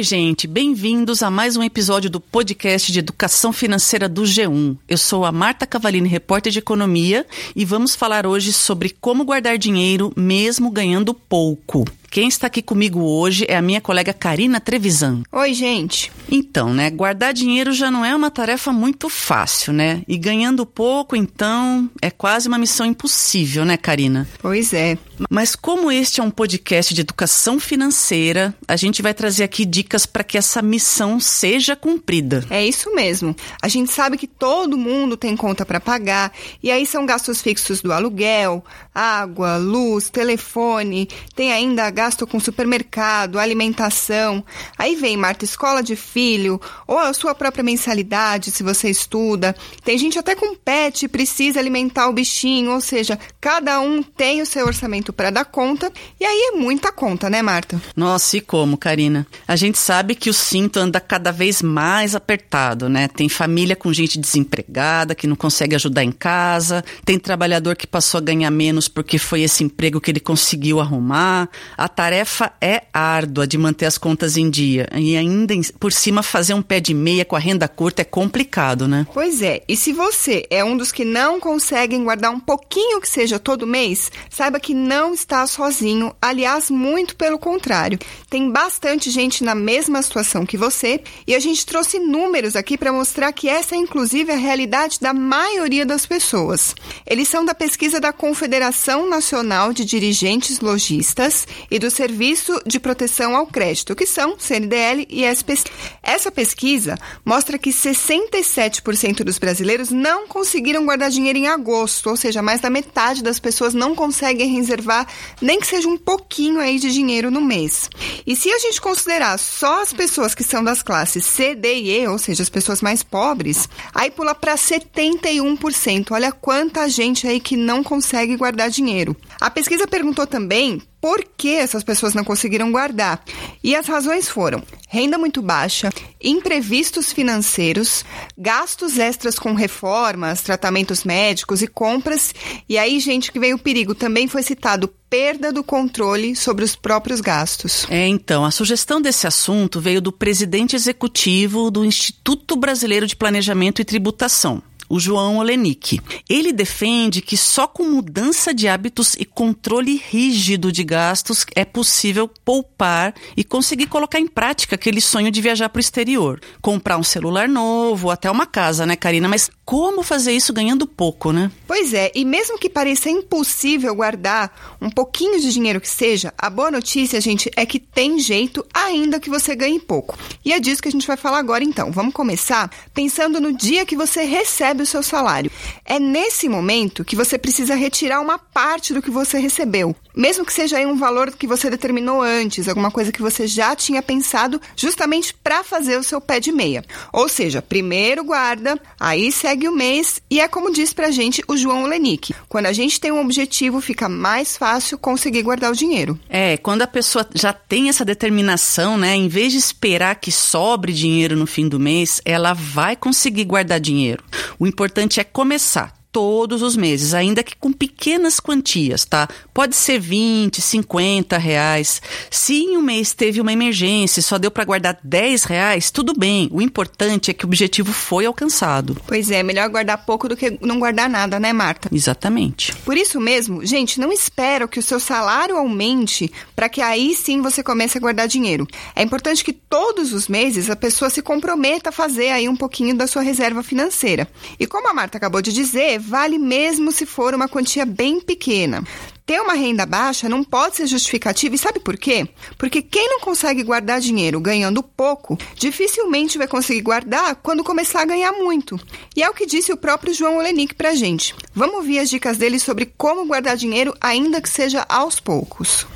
Oi, gente, bem-vindos a mais um episódio do podcast de educação financeira do G1. Eu sou a Marta Cavalini, repórter de economia, e vamos falar hoje sobre como guardar dinheiro mesmo ganhando pouco. Quem está aqui comigo hoje é a minha colega Karina Trevisan. Oi, gente. Então, né, guardar dinheiro já não é uma tarefa muito fácil, né? E ganhando pouco, então, é quase uma missão impossível, né, Karina? Pois é. Mas como este é um podcast de educação financeira, a gente vai trazer aqui dicas para que essa missão seja cumprida. É isso mesmo. A gente sabe que todo mundo tem conta para pagar, e aí são gastos fixos do aluguel, água, luz, telefone, tem ainda gasto com supermercado, alimentação. Aí vem, Marta, escola de filho, ou a sua própria mensalidade, se você estuda. Tem gente até com pet, precisa alimentar o bichinho, ou seja, cada um tem o seu orçamento para dar conta, e aí é muita conta, né, Marta? Nossa, e como, Karina? A gente sabe que o cinto anda cada vez mais apertado, né? Tem família com gente desempregada que não consegue ajudar em casa, tem trabalhador que passou a ganhar menos porque foi esse emprego que ele conseguiu arrumar. A tarefa é árdua de manter as contas em dia. E ainda por cima fazer um pé de meia com a renda curta é complicado, né? Pois é. E se você é um dos que não conseguem guardar um pouquinho que seja todo mês, saiba que não está sozinho. Aliás, muito pelo contrário. Tem bastante gente na mesma situação que você e a gente trouxe números aqui para mostrar que essa é inclusive a realidade da maioria das pessoas. Eles são da pesquisa da Confederação Nacional de Dirigentes Logistas e do Serviço de Proteção ao Crédito, que são CNDL e SPC. Essa pesquisa mostra que 67% dos brasileiros não conseguiram guardar dinheiro em agosto, ou seja, mais da metade das pessoas não conseguem reservar nem que seja um pouquinho aí de dinheiro no mês. E se a gente considerar só as pessoas que são das classes C, D e E, ou seja, as pessoas mais pobres, aí pula para 71%. Olha quanta gente aí que não consegue guardar dinheiro. A pesquisa perguntou também por que essas pessoas não conseguiram guardar. E as razões foram renda muito baixa, imprevistos financeiros, gastos extras com reformas, tratamentos médicos e compras. E aí, gente, que veio o perigo, também foi citado perda do controle sobre os próprios gastos. É, então, a sugestão desse assunto veio do presidente executivo do Instituto Brasileiro de Planejamento e Tributação, o João Olenik. Ele defende que só com mudança de hábitos e controle rígido de gastos é possível poupar e conseguir colocar em prática aquele sonho de viajar para o exterior. Comprar um celular novo, até uma casa, né, Karina? Mas como fazer isso ganhando pouco, né? Pois é, e mesmo que pareça impossível guardar um pouquinho de dinheiro que seja, a boa notícia, gente, é que tem jeito ainda que você ganhe pouco. E é disso que a gente vai falar agora então. Vamos começar pensando no dia que você recebe recebe o seu salário. É nesse momento que você precisa retirar uma parte do que você recebeu, mesmo que seja um valor que você determinou antes, alguma coisa que você já tinha pensado justamente para fazer o seu pé de meia. Ou seja, primeiro guarda, aí segue o mês e é como diz pra gente o João Lenick. Quando a gente tem um objetivo, fica mais fácil conseguir guardar o dinheiro. É, quando a pessoa já tem essa determinação, né, em vez de esperar que sobre dinheiro no fim do mês, ela vai conseguir guardar dinheiro. O importante é começar todos os meses, ainda que com pequenas quantias, tá? Pode ser 20, 50 reais. Se em um mês teve uma emergência e só deu para guardar 10 reais, tudo bem. O importante é que o objetivo foi alcançado. Pois é, melhor guardar pouco do que não guardar nada, né, Marta? Exatamente. Por isso mesmo, gente, não espera que o seu salário aumente para que aí sim você comece a guardar dinheiro. É importante que todos os meses a pessoa se comprometa a fazer aí um pouquinho da sua reserva financeira. E como a Marta acabou de dizer, vale mesmo se for uma quantia bem pequena. Ter uma renda baixa não pode ser justificativa, e sabe por quê? Porque quem não consegue guardar dinheiro ganhando pouco, dificilmente vai conseguir guardar quando começar a ganhar muito. E é o que disse o próprio João Olenick pra gente. Vamos ouvir as dicas dele sobre como guardar dinheiro, ainda que seja aos poucos.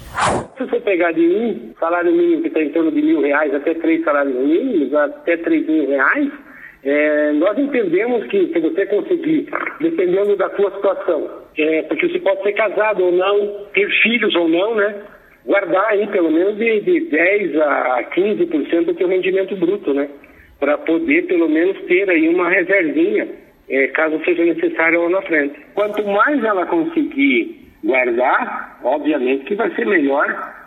Se você pegar de um salário mínimo que está em torno de mil reais até três salários mínimos, até três mil reais, é, nós entendemos que se você conseguir, dependendo da sua situação, é, porque você pode ser casado ou não, ter filhos ou não, né? Guardar aí pelo menos de, de 10 a 15% do seu rendimento bruto, né? Para poder pelo menos ter aí uma reservinha, é, caso seja necessário lá na frente. Quanto mais ela conseguir guardar, obviamente que vai ser melhor,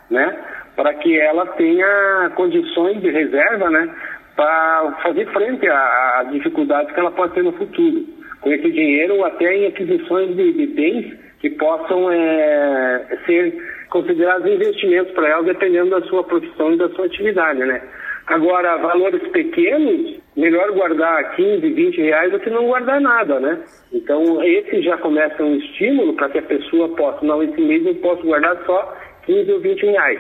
né? para que ela tenha condições de reserva, né, para fazer frente às dificuldades que ela pode ter no futuro. Com esse dinheiro, até em aquisições de, de bens que possam é, ser considerados investimentos para ela, dependendo da sua profissão e da sua atividade, né? Agora, valores pequenos, melhor guardar 15, 20 reais do que não guardar nada, né? Então, esse já começa um estímulo para que a pessoa possa, não, esse mês eu posso guardar só 15 ou 20 reais.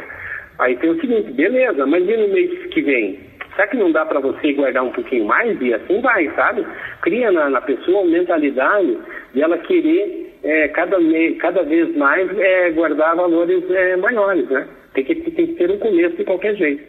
Aí tem o seguinte, beleza, mas e no mês que vem? Será que não dá para você guardar um pouquinho mais? E assim vai, sabe? Cria na, na pessoa uma mentalidade de ela querer é, cada, cada vez mais é, guardar valores é, maiores, né? Tem que, tem que ter um começo de qualquer jeito.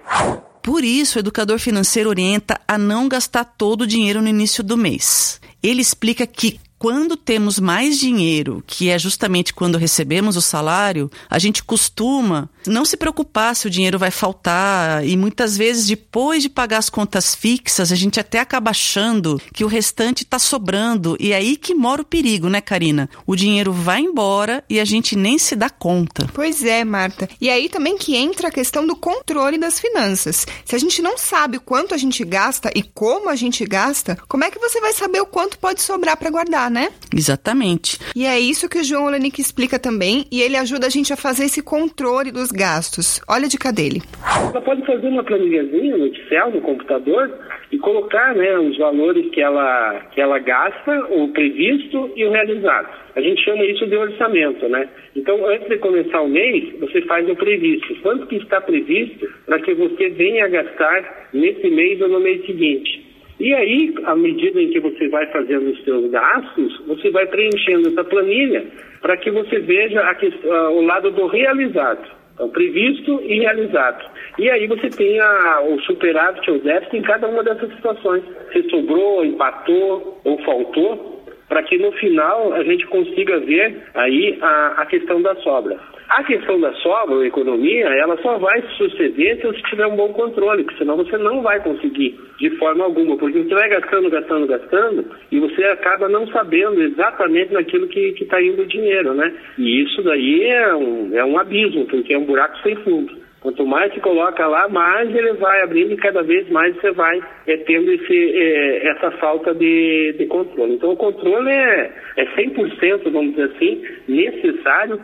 Por isso, o educador financeiro orienta a não gastar todo o dinheiro no início do mês. Ele explica que quando temos mais dinheiro, que é justamente quando recebemos o salário, a gente costuma não se preocupar se o dinheiro vai faltar e muitas vezes depois de pagar as contas fixas, a gente até acaba achando que o restante está sobrando e é aí que mora o perigo, né, Karina? O dinheiro vai embora e a gente nem se dá conta. Pois é, Marta. E aí também que entra a questão do controle das finanças. Se a gente não sabe quanto a gente gasta e como a gente gasta, como é que você vai saber o quanto pode sobrar para guardar, né? Exatamente. E é isso que o João Olenik explica também e ele ajuda a gente a fazer esse controle dos gastos. Olha a dica dele. Ela pode fazer uma planilhazinha no Excel, no computador, e colocar né, os valores que ela, que ela gasta, o previsto e o realizado. A gente chama isso de orçamento, né? Então, antes de começar o mês, você faz o previsto. Quanto que está previsto para que você venha gastar nesse mês ou no mês seguinte? E aí, à medida em que você vai fazendo os seus gastos, você vai preenchendo essa planilha para que você veja a, o lado do realizado. Então, previsto e realizado. E aí você tem a, o superávit ou déficit em cada uma dessas situações. Se sobrou, empatou ou faltou, para que no final a gente consiga ver aí a, a questão da sobra. A questão da sobra ou economia, ela só vai suceder se você tiver um bom controle, porque senão você não vai conseguir de forma alguma, porque você vai gastando, gastando, gastando e você acaba não sabendo exatamente naquilo que está indo o dinheiro, né? E isso daí é um, é um abismo, porque é um buraco sem fundo. Quanto mais se coloca lá, mais ele vai abrindo e cada vez mais você vai é, tendo esse, é, essa falta de, de, controle. Então o controle é, é 100%, vamos dizer assim, necessário.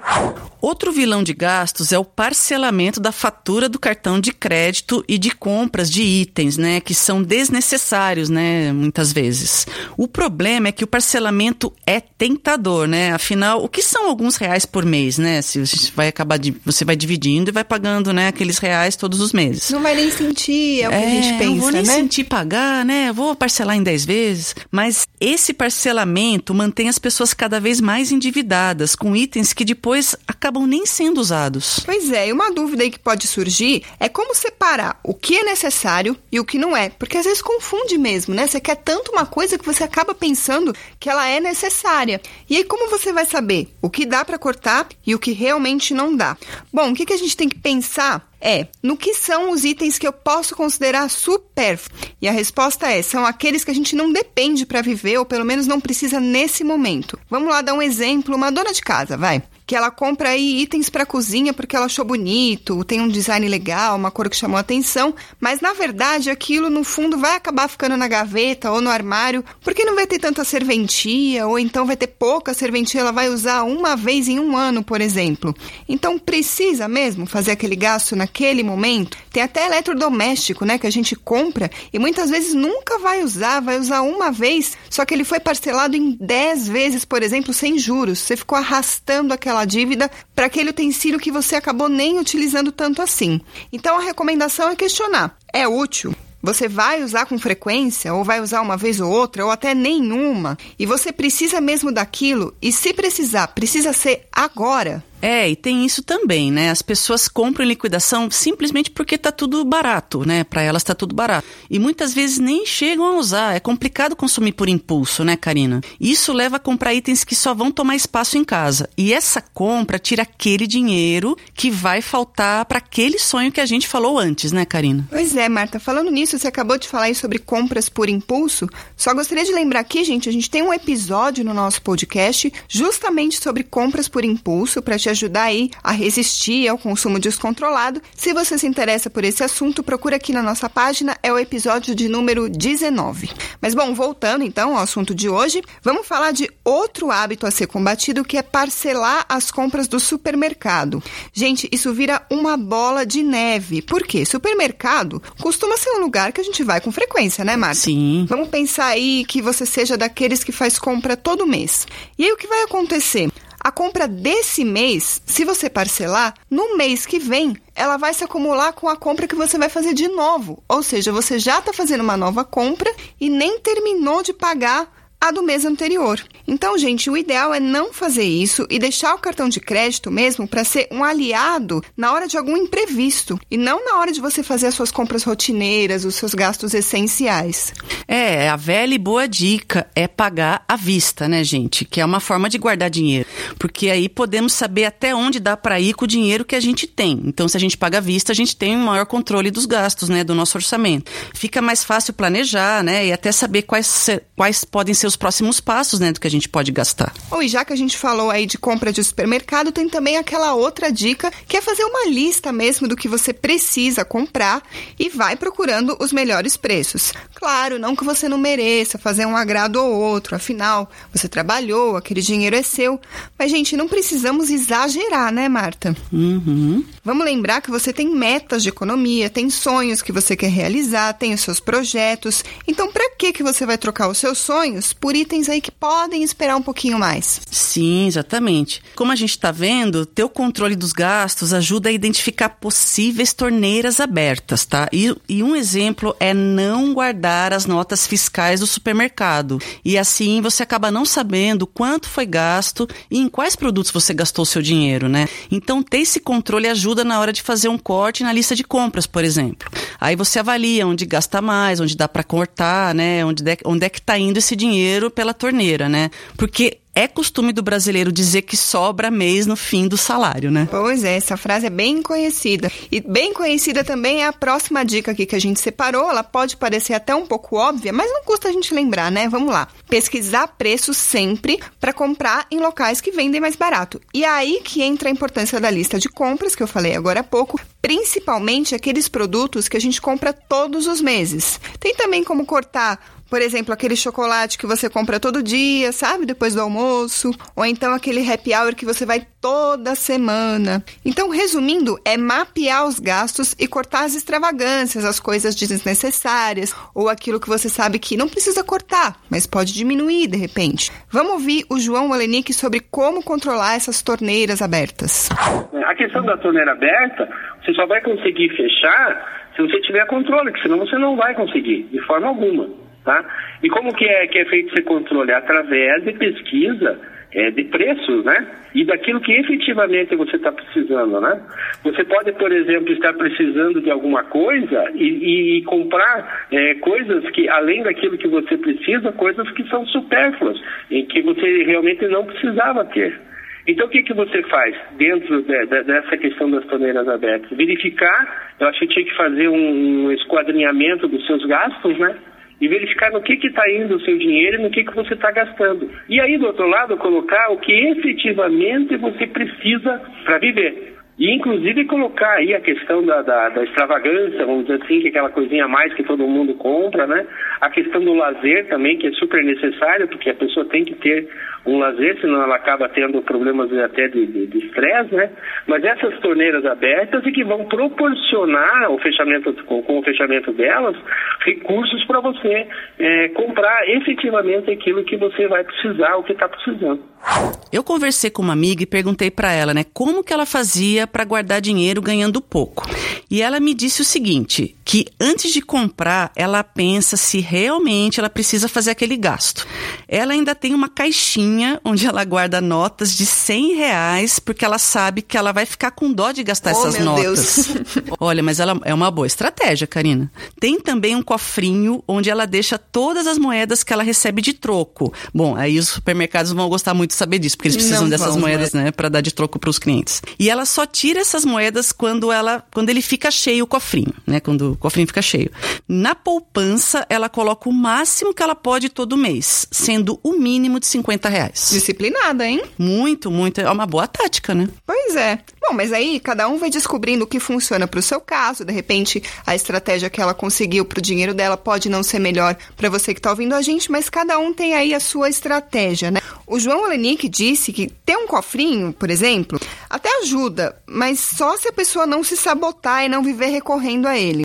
Outro vilão de gastos é o parcelamento da fatura do cartão de crédito e de compras de itens, né, que são desnecessários, né, muitas vezes. O problema é que o parcelamento é tentador, né? Afinal, o que são alguns reais por mês, né? Se você vai acabar de, você vai dividindo e vai pagando, né? aqueles reais todos os meses. Não vai nem sentir, é o que é, a gente pensa, não vou nem né? sentir pagar, né? Vou parcelar em 10 vezes. Mas esse parcelamento mantém as pessoas cada vez mais endividadas, com itens que depois acabam nem sendo usados. Pois é, e uma dúvida aí que pode surgir é como separar o que é necessário e o que não é. Porque às vezes confunde mesmo, né? Você quer tanto uma coisa que você acaba pensando que ela é necessária. E aí, como você vai saber o que dá para cortar e o que realmente não dá? Bom, o que, que a gente tem que pensar é: no que são os itens que eu posso considerar supérfluos? E a resposta é: são aqueles que a gente não depende para viver ou pelo menos não precisa nesse momento. Vamos lá dar um exemplo: uma dona de casa, vai que ela compra aí itens para cozinha porque ela achou bonito, tem um design legal, uma cor que chamou atenção, mas na verdade aquilo no fundo vai acabar ficando na gaveta ou no armário porque não vai ter tanta serventia ou então vai ter pouca serventia, ela vai usar uma vez em um ano, por exemplo. Então precisa mesmo fazer aquele gasto naquele momento? Tem até eletrodoméstico, né, que a gente compra e muitas vezes nunca vai usar, vai usar uma vez, só que ele foi parcelado em 10 vezes, por exemplo, sem juros. Você ficou arrastando aquela aquela dívida para aquele utensílio que você acabou nem utilizando tanto assim. Então a recomendação é questionar: é útil? Você vai usar com frequência, ou vai usar uma vez ou outra, ou até nenhuma, e você precisa mesmo daquilo, e se precisar, precisa ser agora. É, e tem isso também, né? As pessoas compram em liquidação simplesmente porque tá tudo barato, né? Para elas tá tudo barato. E muitas vezes nem chegam a usar. É complicado consumir por impulso, né, Karina? Isso leva a comprar itens que só vão tomar espaço em casa. E essa compra tira aquele dinheiro que vai faltar para aquele sonho que a gente falou antes, né, Karina? Pois é, Marta. Falando nisso, você acabou de falar aí sobre compras por impulso. Só gostaria de lembrar aqui, gente, a gente tem um episódio no nosso podcast justamente sobre compras por impulso para te ajudar aí a resistir ao consumo descontrolado. Se você se interessa por esse assunto, procura aqui na nossa página, é o episódio de número 19. Mas bom, voltando então ao assunto de hoje, vamos falar de outro hábito a ser combatido que é parcelar as compras do supermercado. Gente, isso vira uma bola de neve. Por quê? Supermercado costuma ser um lugar que a gente vai com frequência, né, Marta? Sim. Vamos pensar aí que você seja daqueles que faz compra todo mês. E aí o que vai acontecer? A compra desse mês, se você parcelar, no mês que vem, ela vai se acumular com a compra que você vai fazer de novo. Ou seja, você já está fazendo uma nova compra e nem terminou de pagar a do mês anterior. Então, gente, o ideal é não fazer isso e deixar o cartão de crédito mesmo para ser um aliado na hora de algum imprevisto e não na hora de você fazer as suas compras rotineiras, os seus gastos essenciais. É, a velha e boa dica é pagar à vista, né, gente? Que é uma forma de guardar dinheiro. Porque aí podemos saber até onde dá para ir com o dinheiro que a gente tem. Então, se a gente paga à vista, a gente tem um maior controle dos gastos, né, do nosso orçamento. Fica mais fácil planejar, né, e até saber quais, quais podem ser os próximos passos, né, do que a gente pode gastar. Oh, e já que a gente falou aí de compra de supermercado, tem também aquela outra dica que é fazer uma lista mesmo do que você precisa comprar e vai procurando os melhores preços. Claro, não que você não mereça fazer um agrado ou outro, afinal, você trabalhou, aquele dinheiro é seu. Mas, gente, não precisamos exagerar, né, Marta? Uhum. Vamos lembrar que você tem metas de economia, tem sonhos que você quer realizar, tem os seus projetos. Então, para que que você vai trocar os seus sonhos por itens aí que podem esperar um pouquinho mais? Sim, exatamente. Como a gente está vendo, ter o controle dos gastos ajuda a identificar possíveis torneiras abertas, tá? E, e um exemplo é não guardar as notas fiscais do supermercado. E assim você acaba não sabendo quanto foi gasto e em quais produtos você gastou seu dinheiro, né? Então, ter esse controle ajuda na hora de fazer um corte na lista de compras, por exemplo. Aí você avalia onde gasta mais, onde dá para cortar, né? Onde, de, onde é que está indo esse dinheiro pela torneira, né? Porque é costume do brasileiro dizer que sobra mês no fim do salário, né? Pois é, essa frase é bem conhecida. E bem conhecida também é a próxima dica aqui que a gente separou. Ela pode parecer até um pouco óbvia, mas não custa a gente lembrar, né? Vamos lá. Pesquisar preço sempre para comprar em locais que vendem mais barato. E aí que entra a importância da lista de compras que eu falei agora há pouco, principalmente aqueles produtos que a gente compra todos os meses. Tem também como cortar por exemplo, aquele chocolate que você compra todo dia, sabe? Depois do almoço. Ou então aquele happy hour que você vai toda semana. Então, resumindo, é mapear os gastos e cortar as extravagâncias, as coisas desnecessárias, ou aquilo que você sabe que não precisa cortar, mas pode diminuir de repente. Vamos ouvir o João Olenick sobre como controlar essas torneiras abertas. A questão da torneira aberta, você só vai conseguir fechar se você tiver controle, que senão você não vai conseguir, de forma alguma. Tá? E como que é, que é feito esse controle? Através de pesquisa é, de preços, né? E daquilo que efetivamente você está precisando, né? Você pode, por exemplo, estar precisando de alguma coisa e, e comprar é, coisas que, além daquilo que você precisa, coisas que são supérfluas, e que você realmente não precisava ter. Então, o que, que você faz dentro de, de, dessa questão das torneiras abertas? Verificar, eu acho que tinha que fazer um, um esquadrinhamento dos seus gastos, né? E verificar no que está indo o seu dinheiro e no que, que você está gastando. E aí, do outro lado, colocar o que efetivamente você precisa para viver. E, inclusive, colocar aí a questão da, da, da, extravagância, vamos dizer assim, que é aquela coisinha a mais que todo mundo compra, né? A questão do lazer também, que é super necessário, porque a pessoa tem que ter um lazer, senão ela acaba tendo problemas até de estresse, né? Mas essas torneiras abertas e que vão proporcionar o fechamento, com, com o fechamento delas, recursos para você é, comprar efetivamente aquilo que você vai precisar, o que está precisando. Eu conversei com uma amiga e perguntei para ela, né, como que ela fazia para guardar dinheiro ganhando pouco. E ela me disse o seguinte, que antes de comprar, ela pensa se realmente ela precisa fazer aquele gasto. Ela ainda tem uma caixinha onde ela guarda notas de 100 reais, porque ela sabe que ela vai ficar com dó de gastar oh, essas meu notas. Deus. Olha, mas ela é uma boa estratégia, Karina. Tem também um cofrinho onde ela deixa todas as moedas que ela recebe de troco. Bom, aí os supermercados vão gostar muito de saber disso, porque eles precisam Não dessas vão, moedas, né, para dar de troco para os clientes. E ela só tira essas moedas quando ela, quando ele fica cheio o cofrinho, né, quando cofrinho fica cheio. Na poupança, ela coloca o máximo que ela pode todo mês, sendo o mínimo de 50 reais. Disciplinada, hein? Muito, muito. É uma boa tática, né? Pois é. Bom, mas aí cada um vai descobrindo o que funciona para o seu caso. De repente, a estratégia que ela conseguiu para o dinheiro dela pode não ser melhor para você que está ouvindo a gente, mas cada um tem aí a sua estratégia, né? O João Olenick disse que ter um cofrinho, por exemplo, até ajuda, mas só se a pessoa não se sabotar e não viver recorrendo a ele.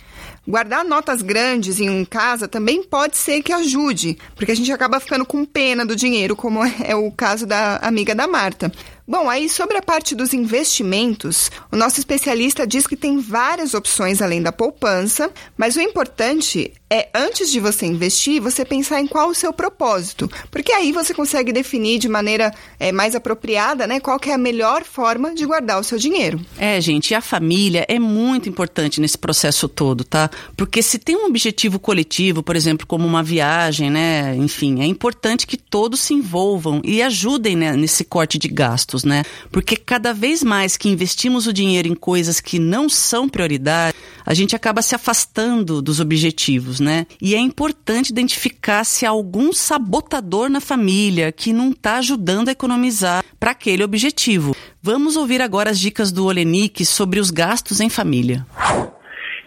Guardar notas grandes em casa também pode ser que ajude, porque a gente acaba ficando com pena do dinheiro, como é o caso da amiga da Marta. Bom, aí sobre a parte dos investimentos, o nosso especialista diz que tem várias opções além da poupança, mas o importante é, antes de você investir, você pensar em qual o seu propósito. Porque aí você consegue definir de maneira é, mais apropriada, né, qual é a melhor forma de guardar o seu dinheiro. É, gente, e a família é muito importante nesse processo todo, tá? Porque se tem um objetivo coletivo, por exemplo, como uma viagem, né, enfim, é importante que todos se envolvam e ajudem né, nesse corte de gastos, né? Porque cada vez mais que investimos o dinheiro em coisas que não são prioridade, a gente acaba se afastando dos objetivos, né? E é importante identificar se há algum sabotador na família que não está ajudando a economizar para aquele objetivo. Vamos ouvir agora as dicas do Olenik sobre os gastos em família.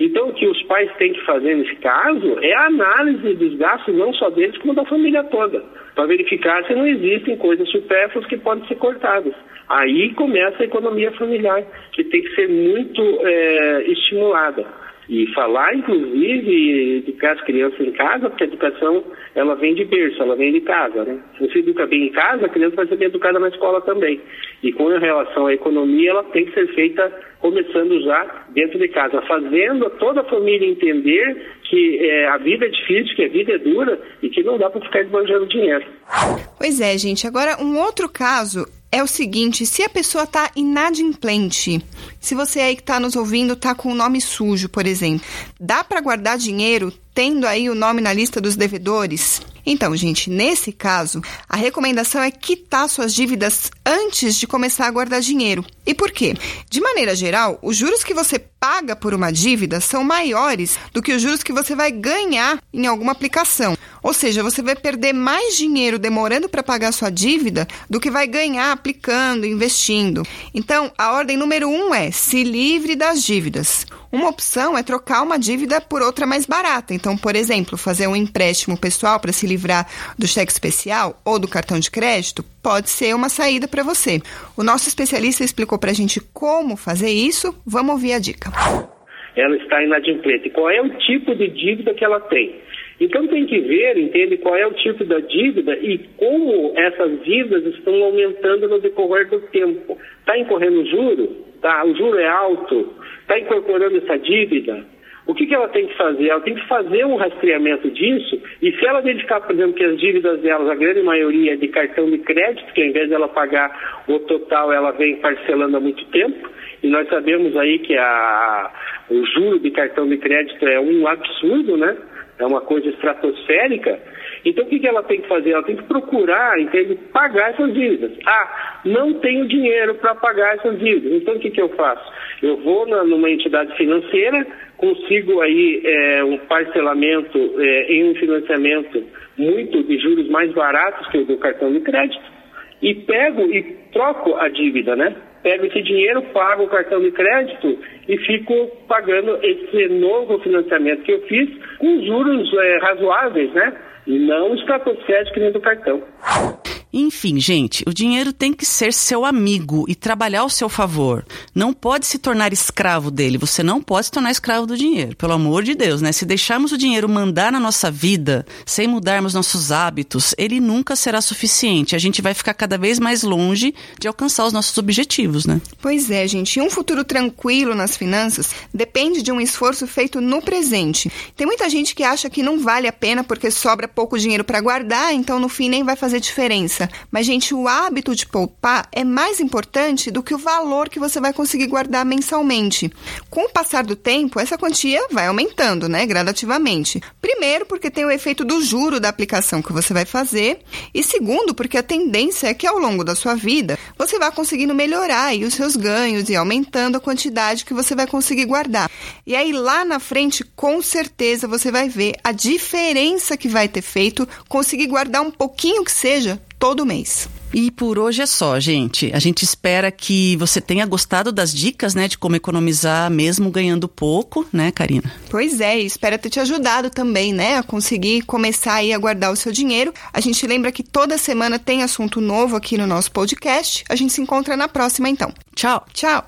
Então, o que os pais têm que fazer nesse caso é a análise dos gastos, não só deles, como da família toda, para verificar se não existem coisas supérfluas que podem ser cortadas. Aí começa a economia familiar, que tem que ser muito é, estimulada. E falar, inclusive, de as crianças em casa, porque a educação ela vem de berço, ela vem de casa. Né? Se você educa bem em casa, a criança vai ser bem educada na escola também. E com relação à economia, ela tem que ser feita começando já dentro de casa, fazendo toda a família entender que é, a vida é difícil, que a vida é dura e que não dá para ficar esbanjando dinheiro. Pois é, gente. Agora, um outro caso é o seguinte: se a pessoa está inadimplente, se você aí que está nos ouvindo está com o nome sujo, por exemplo, dá para guardar dinheiro tendo aí o nome na lista dos devedores? Então, gente, nesse caso, a recomendação é quitar suas dívidas antes de começar a guardar dinheiro. E por quê? De maneira geral, os juros que você paga por uma dívida são maiores do que os juros que você vai ganhar em alguma aplicação. Ou seja, você vai perder mais dinheiro demorando para pagar sua dívida do que vai ganhar aplicando, investindo. Então, a ordem número um é se livre das dívidas. Uma opção é trocar uma dívida por outra mais barata. Então, por exemplo, fazer um empréstimo pessoal para se livrar do cheque especial ou do cartão de crédito pode ser uma saída para você. O nosso especialista explicou para a gente como fazer isso. Vamos ouvir a dica. Ela está inadimplente. Qual é o tipo de dívida que ela tem? Então tem que ver, entende, qual é o tipo da dívida e como essas dívidas estão aumentando no decorrer do tempo. Está incorrendo juro? Tá, o juro é alto? Está incorporando essa dívida? O que, que ela tem que fazer? Ela tem que fazer um rastreamento disso e se ela verificar, por exemplo, que as dívidas delas, a grande maioria é de cartão de crédito, que ao invés dela pagar o total, ela vem parcelando há muito tempo, e nós sabemos aí que a, o juro de cartão de crédito é um absurdo, né? é uma coisa estratosférica. Então o que, que ela tem que fazer? Ela tem que procurar, entende, pagar essas dívidas. Ah, não tenho dinheiro para pagar essas dívidas. Então o que, que eu faço? Eu vou na, numa entidade financeira, consigo aí é, um parcelamento é, em um financiamento muito de juros mais baratos que o do cartão de crédito e pego e troco a dívida, né? pego esse dinheiro, pago o cartão de crédito e fico pagando esse novo financiamento que eu fiz com juros é, razoáveis, né? E não estratosféricos que nem do cartão. Enfim, gente, o dinheiro tem que ser seu amigo e trabalhar ao seu favor. Não pode se tornar escravo dele. Você não pode se tornar escravo do dinheiro, pelo amor de Deus, né? Se deixarmos o dinheiro mandar na nossa vida, sem mudarmos nossos hábitos, ele nunca será suficiente. A gente vai ficar cada vez mais longe de alcançar os nossos objetivos, né? Pois é, gente. E um futuro tranquilo nas finanças depende de um esforço feito no presente. Tem muita gente que acha que não vale a pena porque sobra pouco dinheiro para guardar, então no fim nem vai fazer diferença. Diferença. Mas, gente, o hábito de poupar é mais importante do que o valor que você vai conseguir guardar mensalmente. Com o passar do tempo, essa quantia vai aumentando, né, gradativamente. Primeiro, porque tem o efeito do juro da aplicação que você vai fazer, e segundo, porque a tendência é que ao longo da sua vida você vá conseguindo melhorar aí os seus ganhos e aumentando a quantidade que você vai conseguir guardar. E aí lá na frente, com certeza você vai ver a diferença que vai ter feito conseguir guardar um pouquinho que seja todo mês. E por hoje é só, gente. A gente espera que você tenha gostado das dicas, né, de como economizar mesmo ganhando pouco, né, Karina? Pois é, e espero ter te ajudado também, né, a conseguir começar aí a guardar o seu dinheiro. A gente lembra que toda semana tem assunto novo aqui no nosso podcast. A gente se encontra na próxima então. Tchau. Tchau.